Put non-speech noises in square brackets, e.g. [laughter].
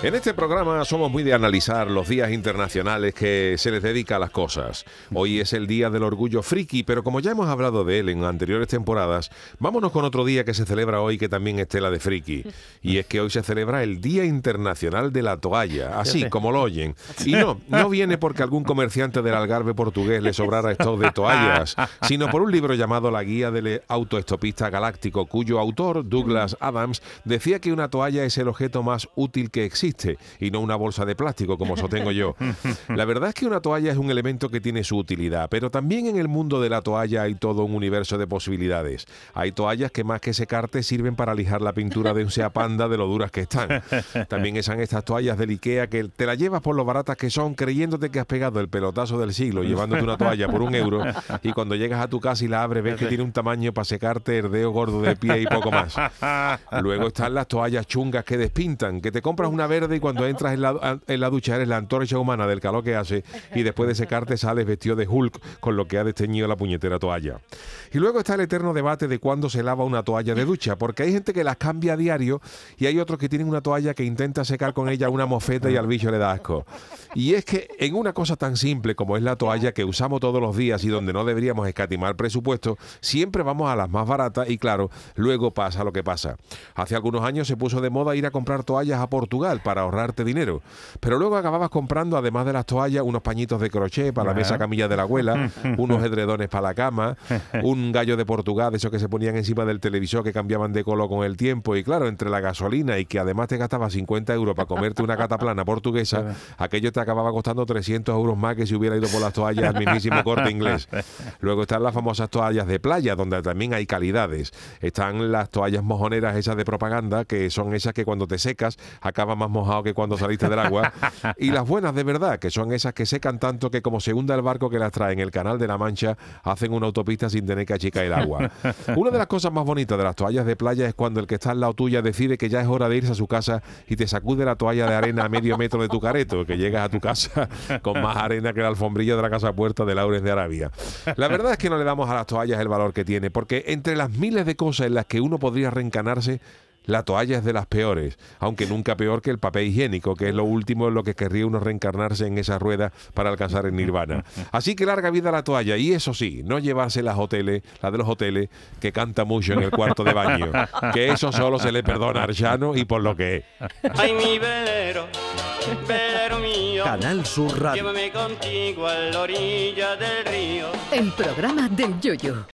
En este programa somos muy de analizar los días internacionales que se les dedica a las cosas. Hoy es el Día del Orgullo Friki, pero como ya hemos hablado de él en anteriores temporadas, vámonos con otro día que se celebra hoy que también es tela de friki. Y es que hoy se celebra el Día Internacional de la Toalla, así como lo oyen. Y no, no viene porque algún comerciante del Algarve portugués le sobrara stock de toallas, sino por un libro llamado La Guía del Autoestopista Galáctico, cuyo autor, Douglas Adams, decía que una toalla es el objeto más útil que existe y no una bolsa de plástico como sostengo yo. [laughs] La verdad es que una toalla es un elemento que tiene su utilidad, pero también en el mundo de la toalla hay todo un universo de posibilidades. Hay toallas que más que secarte sirven para lijar la pintura de un sea panda de lo duras que están. También están estas toallas del Ikea que te las llevas por lo baratas que son creyéndote que has pegado el pelotazo del siglo llevándote una toalla por un euro y cuando llegas a tu casa y la abres ves que tiene un tamaño para secarte el dedo gordo de pie y poco más. Luego están las toallas chungas que despintan, que te compras una vez y cuando entras en la, en la ducha eres la antorcha humana del calor que hace y después de secarte sales vestido de Hulk con lo que ha desteñido la puñetera toalla. Y luego está el eterno debate de cuándo se lava una toalla de ducha, porque hay gente que las cambia a diario y hay otros que tienen una toalla que intenta secar con ella una mofeta y al bicho le da asco. Y es que en una cosa tan simple como es la toalla que usamos todos los días y donde no deberíamos escatimar presupuesto, siempre vamos a las más baratas y claro, luego pasa lo que pasa. Hace algunos años se puso de moda ir a comprar toallas a Portugal para ahorrarte dinero. Pero luego acababas comprando, además de las toallas, unos pañitos de crochet para la mesa camilla de la abuela, [laughs] unos edredones para la cama, un gallo de Portugal, de esos que se ponían encima del televisor que cambiaban de color con el tiempo. Y claro, entre la gasolina y que además te gastabas 50 euros para comerte una cataplana portuguesa, aquello te acababa costando 300 euros más que si hubiera ido por las toallas al mismísimo corte inglés. Luego están las famosas toallas de playa, donde también hay calidades. Están las toallas mojoneras esas de propaganda, que son esas que cuando te secas acaba más mojado que cuando saliste del agua. [laughs] Y las buenas de verdad, que son esas que secan tanto que como se hunda el barco que las trae en el canal de la Mancha, hacen una autopista sin tener que achicar el agua. [laughs] Una de las cosas más bonitas de las toallas de playa es cuando el que está al lado tuya decide que ya es hora de irse a su casa y te sacude la toalla de arena a medio metro de tu careto, que llegas a tu casa [laughs] con más arena que la alfombrilla de la casa puerta de Laures de Arabia. La verdad es que no le damos a las toallas el valor que tiene, porque entre las miles de cosas en las que uno podría reencanarse, la toalla es de las peores, aunque nunca peor que el papel higiénico, que es lo último en lo que querría uno reencarnarse en esa rueda para alcanzar el nirvana. Así que larga vida la toalla, y eso sí, no llevarse las hoteles, la de los hoteles, que canta mucho en el cuarto de baño, que eso solo se le perdona a Arjano y por lo que es. Ay, mi velero, velero mío, Canal Sur Radio. llévame contigo a la orilla del río. El programa del Yoyo.